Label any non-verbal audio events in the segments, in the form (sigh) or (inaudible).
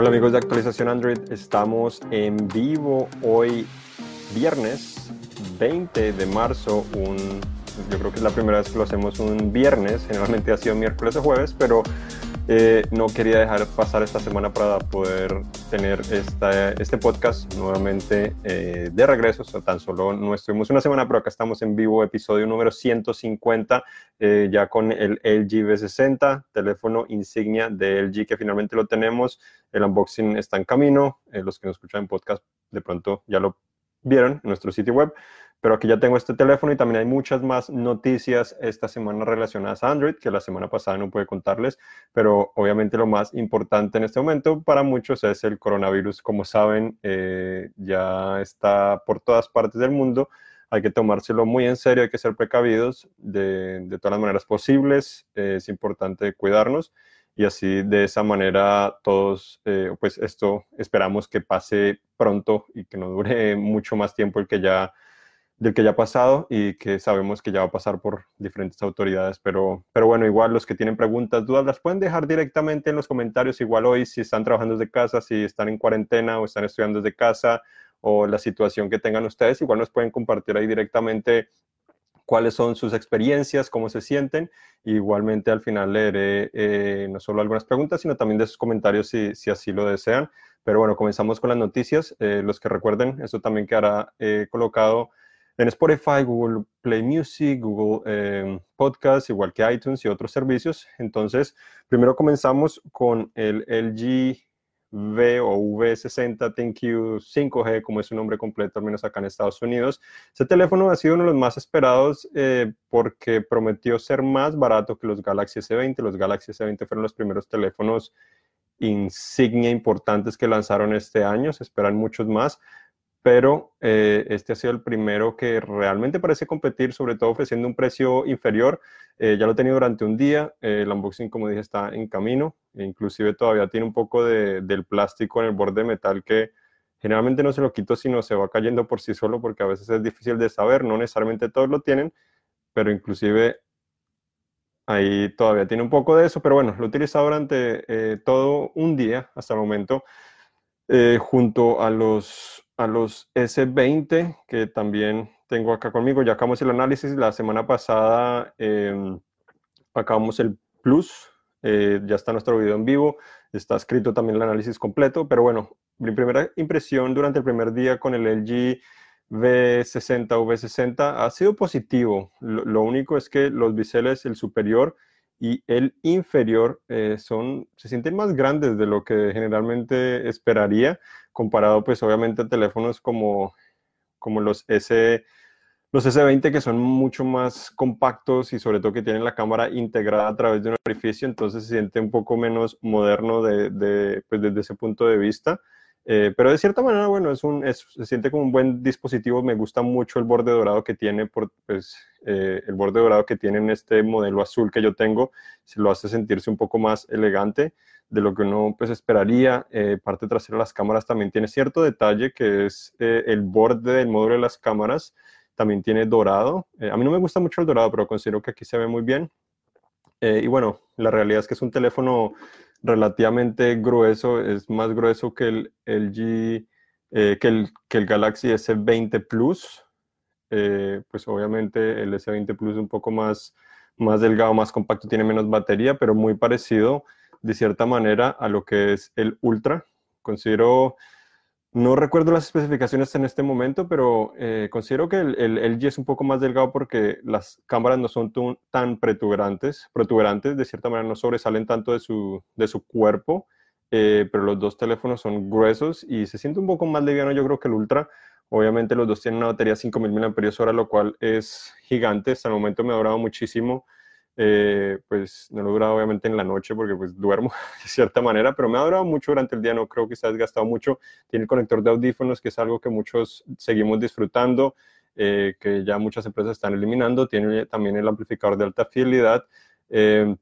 Hola amigos de Actualización Android, estamos en vivo hoy viernes 20 de marzo, yo creo que es la primera vez que lo hacemos un viernes, generalmente ha sido miércoles o jueves, pero eh, no quería dejar pasar esta semana para poder tener esta, este podcast nuevamente eh, de regreso. O sea, tan solo no estuvimos una semana, pero acá estamos en vivo, episodio número 150, eh, ya con el LG V60, teléfono insignia de LG que finalmente lo tenemos. El unboxing está en camino. los que nos escuchan en podcast de pronto ya lo vieron en nuestro sitio web. Pero aquí ya tengo este teléfono y también hay muchas más noticias esta semana relacionadas a Android que la semana pasada no pude contarles, pero obviamente lo más importante en este momento para muchos es el coronavirus. Como saben, eh, ya está por todas partes del mundo. Hay que tomárselo muy en serio, hay que ser precavidos de, todas las maneras posibles. Eh, es importante cuidarnos y así de esa manera todos, eh, pues esto esperamos que pase pronto y que no dure (laughs) mucho más tiempo el que ya del que ya ha pasado y que sabemos que ya va a pasar por diferentes autoridades. Pero, pero bueno, igual los que tienen preguntas, dudas, las pueden dejar directamente en los comentarios. Igual hoy, si están trabajando desde casa, si están en cuarentena o están estudiando desde casa o la situación que tengan ustedes, igual nos pueden compartir ahí directamente cuáles son sus experiencias, cómo se sienten. igualmente al final leeré eh, no solo algunas preguntas, sino también de sus comentarios si, si así lo desean. Pero bueno, comenzamos con las noticias. Eh, los que recuerden, esto también quedará eh, colocado en Spotify, Google Play Music, Google eh, Podcast, igual que iTunes y otros servicios. Entonces, primero comenzamos con el LG V o V60 ThinQ 5G, como es su nombre completo, al menos acá en Estados Unidos. Este teléfono ha sido uno de los más esperados eh, porque prometió ser más barato que los Galaxy S20. Los Galaxy S20 fueron los primeros teléfonos insignia importantes que lanzaron este año, se esperan muchos más pero eh, este ha sido el primero que realmente parece competir, sobre todo ofreciendo un precio inferior. Eh, ya lo he tenido durante un día, eh, el unboxing, como dije, está en camino, e inclusive todavía tiene un poco de, del plástico en el borde de metal que generalmente no se lo quito, sino se va cayendo por sí solo, porque a veces es difícil de saber, no necesariamente todos lo tienen, pero inclusive ahí todavía tiene un poco de eso, pero bueno, lo he utilizado durante todo un día hasta el momento, junto a los a los S20 que también tengo acá conmigo. Ya acabamos el análisis. La semana pasada em, acabamos el Plus. Eh, ya está nuestro video en vivo. Está escrito también el análisis completo. Pero bueno, mi primera impresión durante el primer día con el LG V60 o V60 ha sido positivo. Lo, único es que los biseles, el superior y el inferior, eh, son, se sienten más grandes de lo que generalmente esperaría comparado pues obviamente a teléfonos como, como los S los S20 que son mucho más compactos y sobre todo que tienen la cámara integrada a través de un orificio, entonces se siente un poco menos moderno de, de, pues desde ese punto de vista. Eh, pero de cierta manera, bueno, es un, se siente como un buen dispositivo. Me gusta mucho el borde dorado que tiene, por, pues, eh, el borde dorado que tiene en este modelo azul que yo tengo, se lo hace sentirse un poco más elegante de lo que uno pues esperaría. Eh, parte trasera de las cámaras también tiene cierto detalle que es el borde del módulo de las cámaras, también tiene dorado. A mí no me gusta mucho el dorado, pero considero que aquí se ve muy bien. y bueno, la realidad es que es un teléfono relativamente grueso, es más grueso que el LG, que, el, que el Galaxy S20 Plus. pues obviamente el S20 Plus es un poco más, más delgado, más compacto, tiene menos batería, pero muy parecido de cierta manera a lo que es el Ultra. Considero, no recuerdo las especificaciones en este momento, pero eh, considero que el, el, LG es un poco más delgado porque las cámaras no son tan protuberantes, protuberantes, de cierta manera no sobresalen tanto de su, de su cuerpo, eh, pero los dos teléfonos son gruesos y se siente un poco más liviano yo creo que el Ultra. Obviamente los dos tienen una batería 5000 mAh, lo cual es gigante. Hasta el momento me ha durado muchísimo eh, pues no lo durado obviamente en la noche porque pues duermo (laughs) de cierta manera, pero me ha durado mucho durante el día, no creo que se ha desgastado mucho. Tiene el conector de audífonos, que es algo que muchos seguimos disfrutando, eh, que ya muchas empresas están eliminando. Tiene también el amplificador de alta fidelidad. Eh,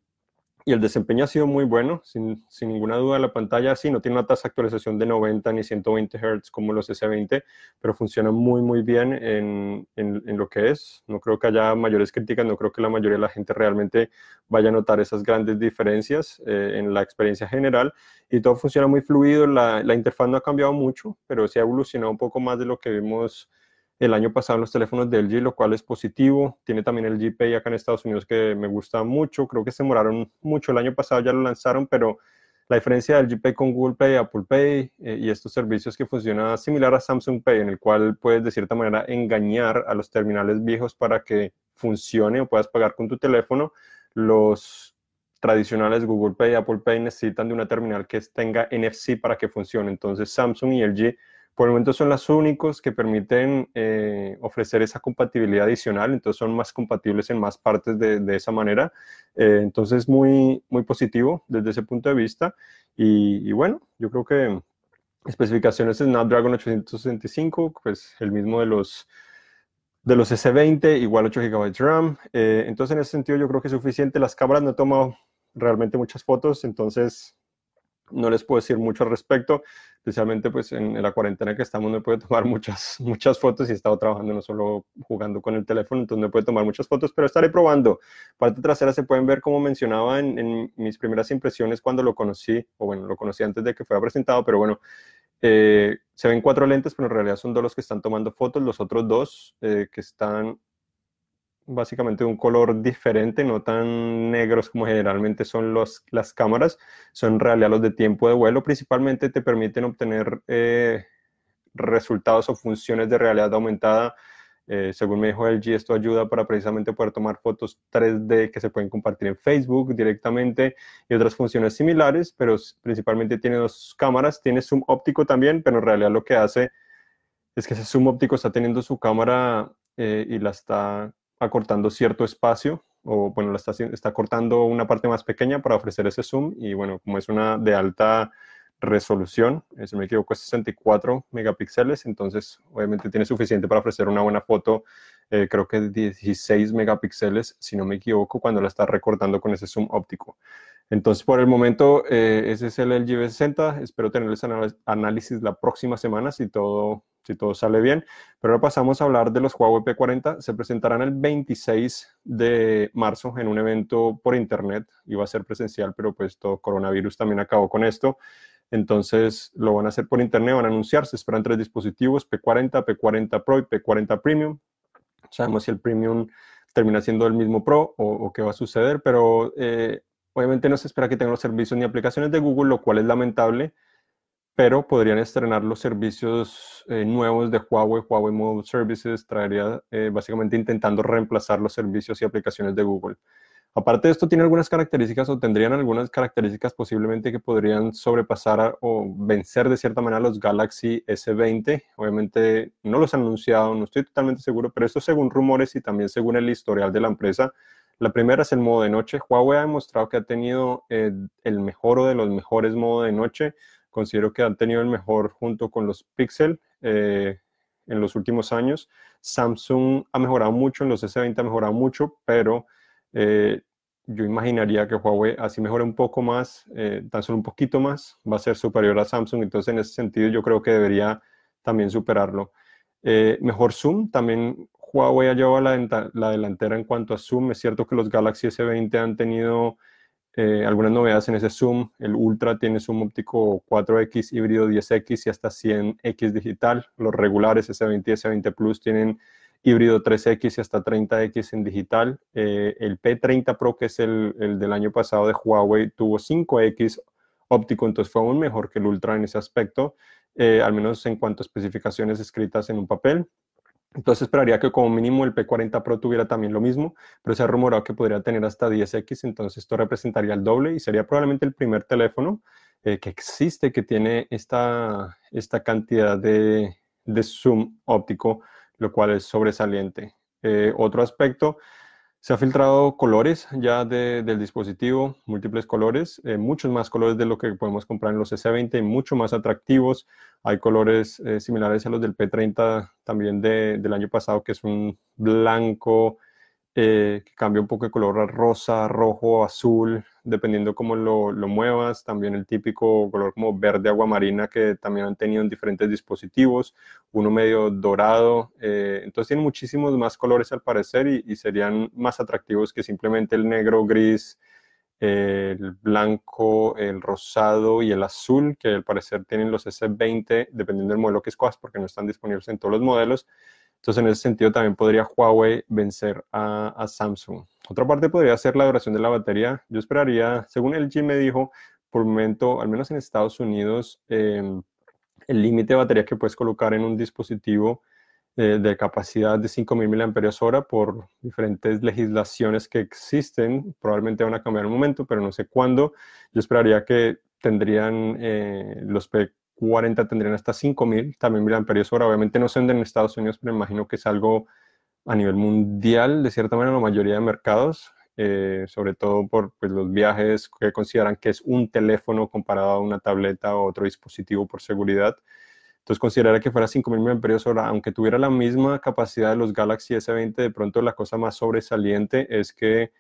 y el desempeño ha sido muy bueno, sin, ninguna duda. La pantalla sí no tiene una tasa de actualización de 90 ni 120 Hz como los S20, pero funciona muy, muy bien en, en, lo que es. No creo que haya mayores críticas, no creo que la mayoría de la gente realmente vaya a notar esas grandes diferencias eh, en la experiencia general. Y todo funciona muy fluido, la, interfaz no ha cambiado mucho, pero sí ha evolucionado un poco más de lo que vimos el año pasado en los teléfonos de LG, lo cual es positivo. Tiene también el G Pay acá en Estados Unidos que me gusta mucho. Creo que se demoraron mucho. El año pasado ya lo lanzaron, pero la diferencia del G con Google Pay, Apple Pay eh, y estos servicios que funciona similar a Samsung Pay, en el cual puedes de cierta manera engañar a los terminales viejos para que funcione o puedas pagar con tu teléfono. Los tradicionales Google Pay, Apple Pay necesitan de una terminal que tenga NFC para que funcione. Entonces Samsung y LG por el momento son los únicos que permiten eh, ofrecer esa compatibilidad adicional, entonces son más compatibles en más partes de, de esa manera. Eh, entonces, muy, muy positivo desde ese punto de vista. Y, bueno, yo creo que especificaciones de Snapdragon 865, pues el mismo de los de los S20, igual 8 GB RAM. Eh, entonces, en ese sentido, yo creo que es suficiente. Las cámaras no he tomado realmente muchas fotos, entonces no les puedo decir mucho al respecto, especialmente pues en, la cuarentena que estamos no puedo (laughs) tomar muchas, muchas fotos y he estado trabajando no solo jugando con el teléfono, entonces no puedo tomar muchas fotos, pero estaré probando. Parte trasera se pueden ver como mencionaba en, mis primeras impresiones cuando lo conocí, o bueno, lo conocí antes de que fuera presentado, pero bueno, eh, se ven cuatro lentes, pero en realidad son dos los que están tomando fotos, los otros dos eh, que están básicamente un color diferente, no tan negros como generalmente son los, las cámaras, son en realidad los de tiempo de vuelo, principalmente te permiten obtener eh, resultados o funciones de realidad aumentada. Eh, según me dijo LG, esto ayuda para precisamente poder tomar fotos 3D que se pueden compartir en Facebook directamente y otras funciones similares, pero principalmente tiene dos cámaras, tiene zoom óptico también, pero en realidad lo que hace es que ese zoom óptico está teniendo su cámara eh, y la está acortando cierto espacio o bueno, está, está cortando una parte más pequeña para ofrecer ese zoom y bueno, como es una de alta resolución, si me equivoco es 64 megapíxeles, entonces obviamente tiene suficiente para ofrecer una buena foto, eh, creo que 16 megapíxeles, si no me equivoco, cuando la está recortando con ese zoom óptico. Entonces, por el momento, eh, ese es el LG V60. Espero tener ese análisis la próxima semana si todo si todo sale bien. Pero ahora pasamos a hablar de los Huawei P40. Se presentarán el 26 de marzo en un evento por internet. Iba a ser presencial, pero pues todo coronavirus también acabó con esto. Entonces lo van a hacer por internet, van a anunciar, se esperan tres dispositivos, P40, P40 Pro y P40 Premium. Sabemos si el Premium termina siendo el mismo Pro o, qué va a suceder, pero eh, obviamente no se espera que tengan los servicios ni aplicaciones de Google, lo cual es lamentable pero podrían estrenar los servicios eh, nuevos de Huawei, Huawei Mobile Services, traería eh, básicamente intentando reemplazar los servicios y aplicaciones de Google. Aparte de esto, tiene algunas características o tendrían algunas características posiblemente que podrían sobrepasar o vencer de cierta manera los Galaxy S20. Obviamente no los han anunciado, no estoy totalmente seguro, pero esto según rumores y también según el historial de la empresa. La primera es el modo de noche. Huawei ha demostrado que ha tenido eh, el mejor o de los mejores modos de noche considero que han tenido el mejor junto con los Pixel eh, en los últimos años. Samsung ha mejorado mucho, en los S20 ha mejorado mucho, pero eh, yo imaginaría que Huawei así mejore un poco más, eh, tan solo un poquito más, va a ser superior a Samsung. Entonces, en ese sentido, yo creo que debería también superarlo. mejor zoom, también Huawei ha llevado la, la delantera en cuanto a zoom. Es cierto que los Galaxy S20 han tenido eh, algunas novedades en ese zoom. El Ultra tiene zoom óptico 4X, híbrido 10X y hasta 100X digital. Los regulares S20 y S20 Plus tienen híbrido 3X y hasta 30X en digital. Eh, el P30 Pro, que es el, el, del año pasado de Huawei, tuvo 5X óptico, entonces fue aún mejor que el Ultra en ese aspecto, eh, al menos en cuanto a especificaciones escritas en un papel. Entonces esperaría que como mínimo el P40 Pro tuviera también lo mismo, pero se ha rumorado que podría tener hasta 10X, entonces esto representaría el doble y sería probablemente el primer teléfono eh, que existe que tiene esta, esta cantidad de, zoom óptico, lo cual es sobresaliente. Eh, otro aspecto se ha filtrado colores ya del dispositivo, múltiples colores, eh, muchos más colores de lo que podemos comprar en los S20, mucho más atractivos. Hay colores eh, similares a los del P30 también del año pasado, que es un blanco eh, que cambia un poco de color rosa, rojo, azul, dependiendo cómo lo, lo, muevas. También el típico color como verde aguamarina que también han tenido en diferentes dispositivos. Uno medio dorado. Eh, entonces tiene muchísimos más colores al parecer y, serían más atractivos que simplemente el negro, gris, el blanco, el rosado y el azul, que al parecer tienen los S20, dependiendo del modelo que escojas, porque no están disponibles en todos los modelos. Entonces, en ese sentido, también podría Huawei vencer a, Samsung. Otra parte podría ser la duración de la batería. Yo esperaría, según el G me dijo, por momento, al menos en Estados Unidos, em, el límite de batería que puedes colocar en un dispositivo eh, de capacidad de 5.000 mAh por diferentes legislaciones que existen. Probablemente van a cambiar en un momento, pero no sé cuándo. Yo esperaría que tendrían eh, los 40 tendrían hasta 5000 también mil amperios hora. Obviamente no son en Estados Unidos, pero imagino que es algo a nivel mundial, de cierta manera, la mayoría de mercados, eh, sobre todo por pues, los viajes que consideran que es un teléfono comparado a una tableta o otro dispositivo por seguridad. Entonces, considerar que fuera 5000 amperios hora, aunque tuviera la misma capacidad de los Galaxy S20, de pronto la cosa más sobresaliente es que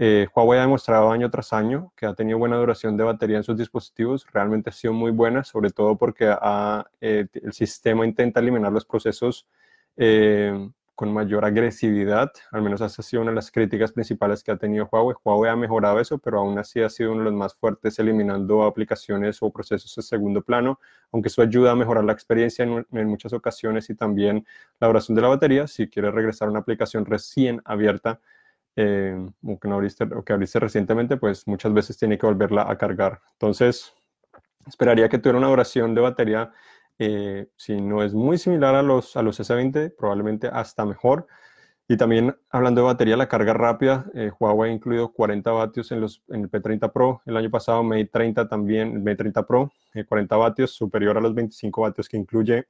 eh, Huawei ha demostrado año tras año que ha tenido buena duración de batería en sus dispositivos, realmente ha sido muy buena, sobre todo porque eh, el sistema intenta eliminar los procesos eh, con mayor agresividad, al menos esa ha sido una de las críticas principales que ha tenido Huawei. Huawei ha mejorado eso, pero aún así ha sido uno de los más fuertes eliminando aplicaciones o procesos de segundo plano, aunque eso ayuda a mejorar la experiencia en, en muchas ocasiones y también la duración de la batería. Si quieres regresar a una aplicación recién abierta, eh, o, que no abriste, o que abriste recientemente, pues muchas veces tiene que volverla a cargar. Entonces, esperaría que tuviera una duración de batería, eh, si no es muy similar a los, a los S20, probablemente hasta mejor. Y también hablando de batería, la carga rápida, eh, Huawei ha incluido 40 vatios en, los, en el P30 Pro. El año pasado Mate 30 también, el Mate 30 Pro, 40 vatios, superior a los 25 vatios que incluye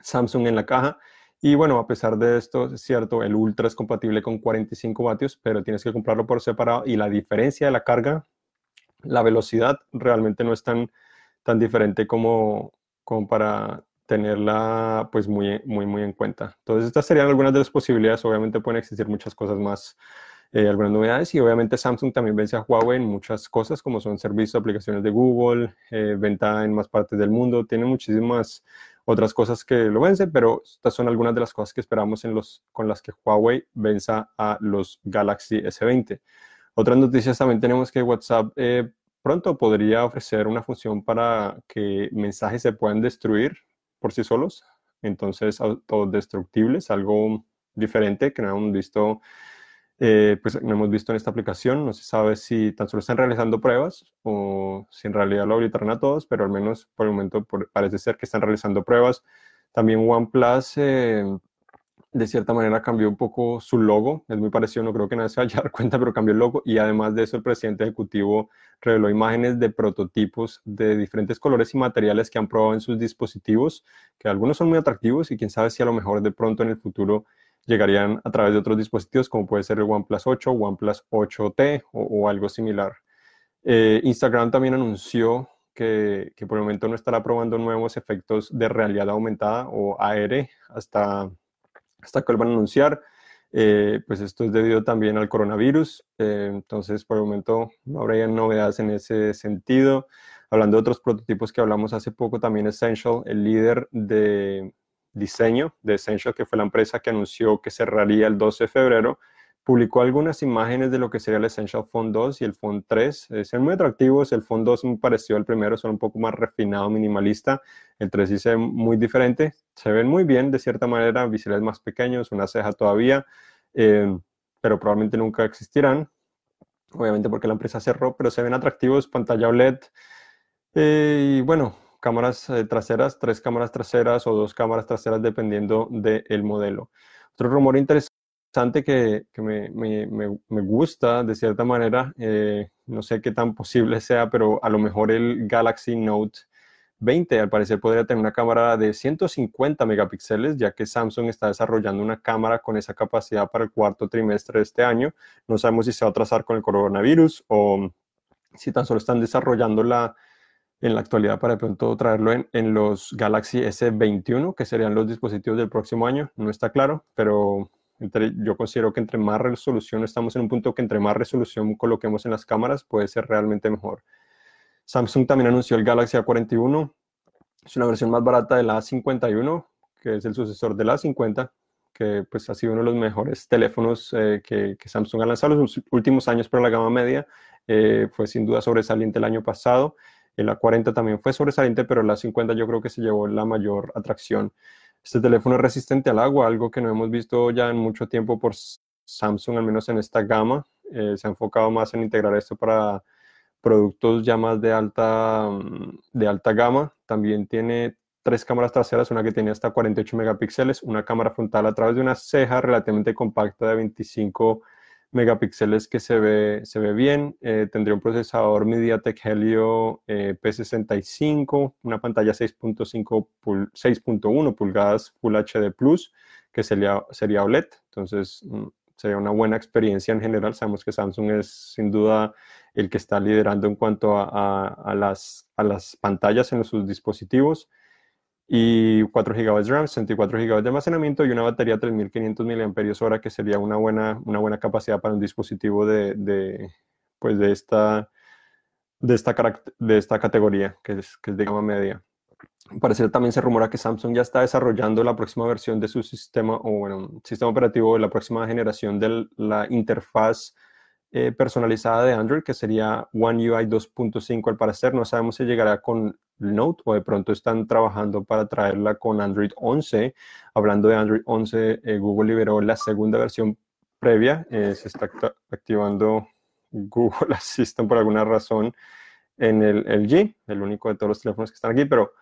Samsung en la caja. Y bueno, a pesar de esto, es cierto, el Ultra es compatible con 45 vatios, pero tienes que comprarlo por separado y la diferencia de la carga, la velocidad realmente no es tan, tan diferente como, como para tenerla pues muy, muy, muy en cuenta. Entonces estas serían algunas de las posibilidades, obviamente pueden existir muchas cosas más, eh, algunas novedades y obviamente Samsung también vence a Huawei en muchas cosas como son servicios, aplicaciones de Google, eh, venta en más partes del mundo, tiene muchísimas otras cosas que lo vencen, pero estas son algunas de las cosas que esperamos en los, con las que Huawei venza a los Galaxy S20. Otras noticias también tenemos que WhatsApp eh, pronto podría ofrecer una función para que mensajes se puedan destruir por sí solos, entonces autodestructibles, algo diferente que no hemos visto eh, pues no hemos visto en esta aplicación. No se sabe si tan solo están realizando pruebas o si en realidad lo habilitarán a todos, pero al menos por el momento parece ser que están realizando pruebas. También OnePlus eh, de cierta manera cambió un poco su logo. Es muy parecido, no creo que nadie se vaya a dar cuenta, pero cambió el logo. Y además de eso, el presidente ejecutivo reveló imágenes de prototipos de diferentes colores y materiales que han probado en sus dispositivos, que algunos son muy atractivos y quién sabe si a lo mejor de pronto en el futuro llegarían a través de otros dispositivos como puede ser el OnePlus 8, OnePlus 8T o, algo similar. Eh, Instagram también anunció que, por el momento no estará probando nuevos efectos de realidad aumentada o AR hasta, hasta que lo van a anunciar. Eh, pues esto es debido también al coronavirus, eh, entonces por el momento no habría novedades en ese sentido. Hablando de otros prototipos que hablamos hace poco, también Essential, el líder de, diseño de Essential, que fue la empresa que anunció que cerraría el 12 de febrero, publicó algunas imágenes de lo que sería el Essential Phone 2 y el Phone 3. Eh, son muy atractivos. El Phone 2 me pareció el primero, son un poco más refinado, minimalista. El 3 sí se muy diferente. Se ven muy bien, de cierta manera, visuales más pequeños, una ceja todavía, eh, pero probablemente nunca existirán. Obviamente porque la empresa cerró, pero se ven atractivos, pantalla OLED. Eh, y bueno, cámaras eh, traseras, tres cámaras traseras o dos cámaras traseras dependiendo del modelo. Otro rumor interesante que, que me, me, me, gusta de cierta manera, eh, no sé qué tan posible sea, pero a lo mejor el Galaxy Note 20 al parecer podría tener una cámara de 150 megapíxeles, ya que Samsung está desarrollando una cámara con esa capacidad para el cuarto trimestre de este año. No sabemos si se va a trazar con el coronavirus o si tan solo están desarrollando la, en la actualidad para de pronto traerlo en, los Galaxy S21, que serían los dispositivos del próximo año. No está claro, pero yo considero que entre más resolución, estamos en un punto que entre más resolución coloquemos en las cámaras, puede ser realmente mejor. Samsung también anunció el Galaxy A41. Es una versión más barata del A51, que es el sucesor del A50, que pues ha sido uno de los mejores teléfonos eh, que, Samsung ha lanzado en los últimos años para la gama media. Eh, fue sin duda sobresaliente el año pasado. El A40 también fue sobresaliente, pero el A50 yo creo que se llevó la mayor atracción. Este teléfono es resistente al agua, algo que no hemos visto ya en mucho tiempo por Samsung, al menos en esta gama. Eh, se ha enfocado más en integrar esto para productos ya más de alta, mm, de alta gama. También tiene tres cámaras traseras, una que tiene hasta 48 megapíxeles, una cámara frontal a través de una ceja relativamente compacta de 25 megapíxeles que se ve, se ve bien. Eh, tendría un procesador MediaTek Helio eh, P65, una pantalla 6.1 pulgadas Full HD Plus, que sería, sería OLED. Entonces, mm, sería una buena experiencia en general. Sabemos que Samsung es sin duda el que está liderando en cuanto a, las, a las pantallas en sus dispositivos y 4 GB de RAM, 64 GB de almacenamiento y una batería de 3500 mAh, que sería una buena, una buena capacidad para un dispositivo de, de pues de, esta, de, esta, de esta categoría, que es, que es de gama media. Parece también se rumora que Samsung ya está desarrollando la próxima versión de su sistema, o bueno, sistema operativo de la próxima generación de la interfaz eh, personalizada de Android, que sería One UI 2.5 al parecer. No sabemos si llegará con Note o de pronto están trabajando para traerla con Android 11. Hablando de Android 11, eh, Google liberó la segunda versión previa. Eh, se está activando Google (laughs) Assistant por alguna razón en el LG, el único de todos los teléfonos que están aquí, pero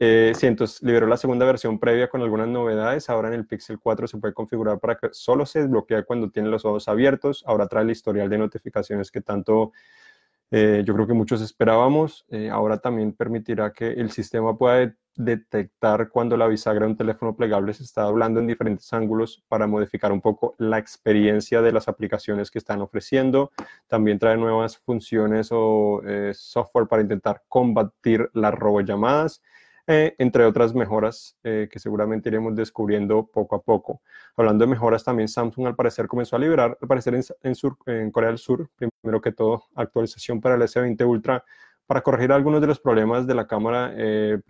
eh, sí, entonces liberó la segunda versión previa con algunas novedades. Ahora en el Pixel 4 se puede configurar para que solo se desbloquee cuando tiene los ojos abiertos. Ahora trae el historial de notificaciones que tanto eh, yo creo que muchos esperábamos. Eh, ahora también permitirá que el sistema pueda detectar cuando la bisagra de un teléfono plegable se está doblando en diferentes ángulos para modificar un poco la experiencia de las aplicaciones que están ofreciendo. También trae nuevas funciones o software para intentar combatir las robollamadas. Eh, entre otras mejoras eh, que seguramente iremos descubriendo poco a poco. Hablando de mejoras, también Samsung al parecer comenzó a liberar, al parecer en, en Corea del Sur, primero que todo, actualización para el S20 Ultra para corregir algunos de los problemas de la cámara eh,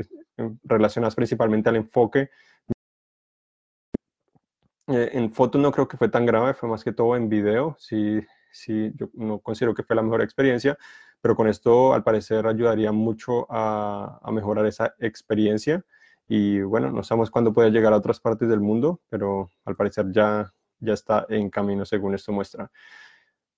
relacionados principalmente al enfoque. en fotos no creo que fue tan grave, fue más que todo en video, sí, sí, yo no considero que fue la mejor experiencia, pero con esto al parecer ayudaría mucho a, mejorar esa experiencia y bueno, no sabemos cuándo puede llegar a otras partes del mundo, pero al parecer ya, ya está en camino según esto muestra.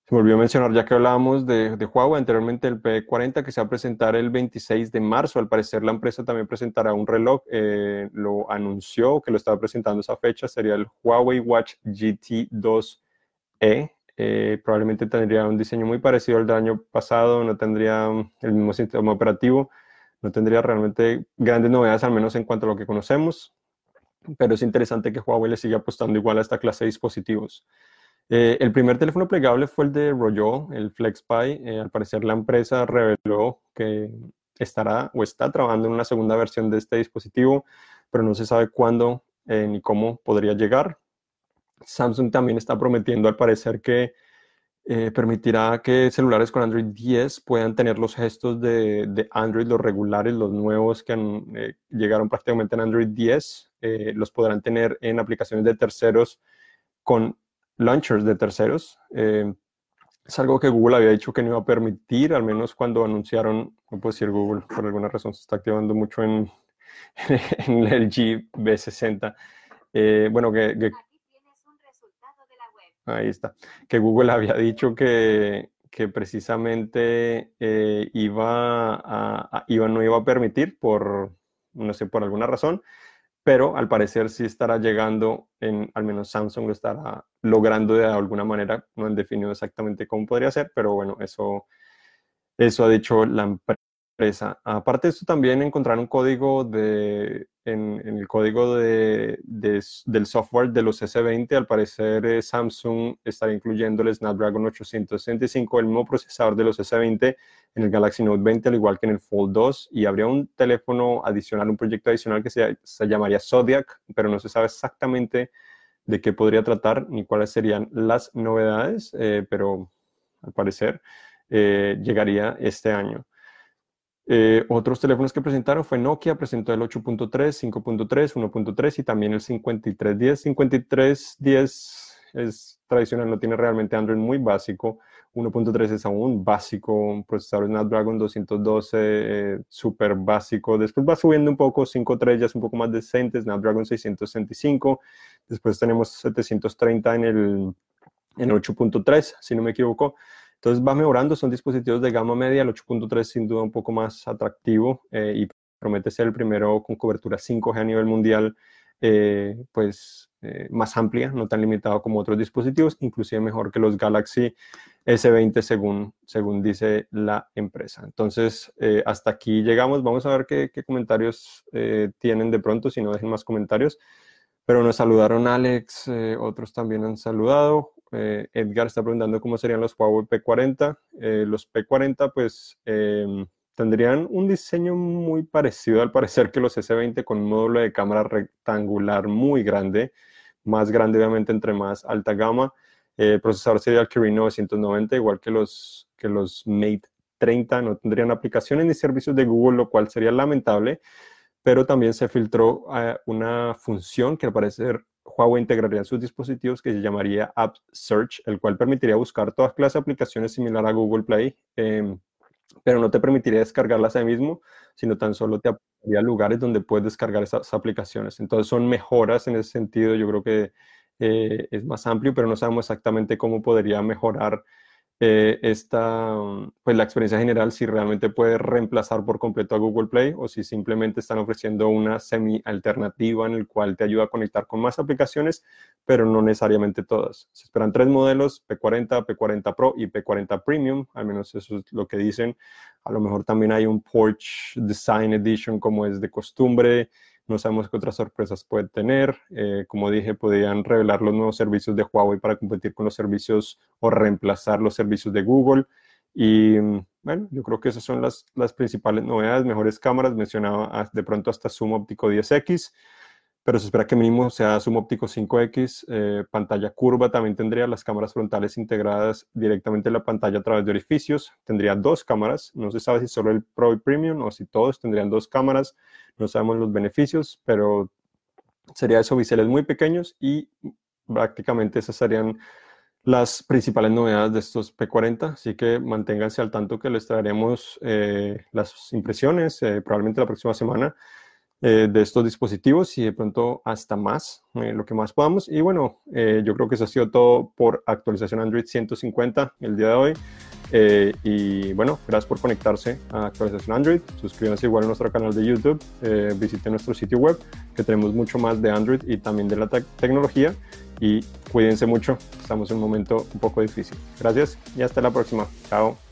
Se me olvidó mencionar, ya que hablábamos de, de, Huawei anteriormente, el P40 que se va a presentar el 26 de marzo. Al parecer la empresa también presentará un reloj, eh, lo anunció que lo estaba presentando esa fecha, sería el Huawei Watch GT 2E. Eh, probablemente tendría un diseño muy parecido al del año pasado, no tendría mm, el mismo sistema operativo, no tendría realmente grandes novedades, al menos en cuanto a lo que conocemos, pero es interesante que Huawei le siga apostando igual a esta clase de dispositivos. Eh, el primer teléfono plegable fue el de Royol, el FlexPy. Eh, al parecer la empresa reveló que estará o está trabajando en una segunda versión de este dispositivo, pero no se sabe cuándo ni cómo podría llegar. Samsung también está prometiendo al parecer que eh, permitirá que celulares con Android 10 puedan tener los gestos de, Android, los regulares, los nuevos que eh, llegaron prácticamente en Android 10, eh, los podrán tener en aplicaciones de terceros con launchers de terceros. es algo que Google había dicho que no iba a permitir, al menos cuando anunciaron, no puedo decir Google, por alguna razón se está activando mucho en, (laughs) el G B60. bueno, que Ahí está. Que Google había dicho que, que precisamente eh, iba, a, iba, no iba a permitir por, no sé, por alguna razón, pero al parecer sí estará llegando, en, al menos Samsung lo estará logrando de alguna manera, no han definido exactamente cómo podría ser, pero bueno, eso, eso ha dicho la empresa. Aparte de esto, también encontrar un código de, en, el código de, del software de los S20, al parecer eh, Samsung está incluyendo el Snapdragon 865, el mismo procesador de los S20 en el Galaxy Note 20, al igual que en el Fold 2, y habría un teléfono adicional, un proyecto adicional que se, llamaría Zodiac, pero no se sabe exactamente de qué podría tratar ni cuáles serían las novedades, eh, pero al parecer llegaría este año. Otros teléfonos que presentaron fue Nokia, presentó el 8.3, 5.3, 1.3 y también el 5310. 5310 es tradicional, no tiene realmente Android muy básico. 1.3 es aún básico, un procesador Snapdragon 212 eh, súper básico. Después va subiendo un poco, 5.3 ya es un poco más decente, Snapdragon 665. Después tenemos 730 en el, en 8.3, si no me equivoco. Entonces va mejorando, son dispositivos de gama media, el 8.3 sin duda un poco más atractivo eh, y promete ser el primero con cobertura 5G a nivel mundial eh, pues eh, más amplia, no tan limitado como otros dispositivos, inclusive mejor que los Galaxy S20 según, según dice la empresa. Entonces, eh, hasta aquí llegamos. Vamos a ver qué, qué comentarios tienen de pronto, si no dejen más comentarios. Pero nos saludaron Alex, otros también han saludado. Edgar está preguntando cómo serían los Huawei P40. los P40, pues em, tendrían un diseño muy parecido al parecer que los S20 con un módulo de cámara rectangular muy grande, más grande obviamente entre más alta gama. el procesador sería el Kirin 990, igual que los, que los Mate 30, no tendrían aplicaciones ni servicios de Google, lo cual sería lamentable, pero también se filtró eh, una función que al parecer Huawei integraría en sus dispositivos que se llamaría App Search, el cual permitiría buscar todas clases de aplicaciones similar a Google Play. Em, pero no te permitiría descargarlas ahí mismo, sino tan solo te abriría lugares donde puedes descargar esas aplicaciones. Entonces son mejoras en ese sentido, yo creo que eh, es más amplio, pero no sabemos exactamente cómo podría mejorar eh, esta, pues la experiencia general, si realmente puede reemplazar por completo a Google Play o si simplemente están ofreciendo una semi alternativa en el cual te ayuda a conectar con más aplicaciones, pero no necesariamente todas. Se esperan tres modelos, P40, P40 Pro y P40 Premium, al menos eso es lo que dicen. A lo mejor también hay un Porch Design Edition como es de costumbre. No sabemos qué otras sorpresas puede tener. Eh, como dije, podrían revelar los nuevos servicios de Huawei para competir con los servicios o reemplazar los servicios de Google. Y bueno, yo creo que esas son las, las principales novedades. Mejores cámaras, mencionaba ah, de pronto hasta Zoom óptico 10X pero se espera que mínimo sea zoom óptico 5X, eh, pantalla curva, también tendría las cámaras frontales integradas directamente en la pantalla a través de orificios, tendría dos cámaras, no se sabe si solo el Pro y Premium o si todos tendrían dos cámaras, no sabemos los beneficios, pero sería eso, biseles muy pequeños y prácticamente esas serían las principales novedades de estos P40, así que manténganse al tanto que les traeremos eh, las impresiones eh, probablemente la próxima semana eh, de estos dispositivos y de pronto hasta más, eh, lo que más podamos. Y bueno, eh, yo creo que eso ha sido todo por actualización Android 150 el día de hoy. y bueno, gracias por conectarse a actualización Android. Suscríbanse igual a nuestro canal de YouTube, visiten nuestro sitio web, que tenemos mucho más de Android y también de la tecnología. Y cuídense mucho, estamos en un momento un poco difícil. Gracias y hasta la próxima. Chao.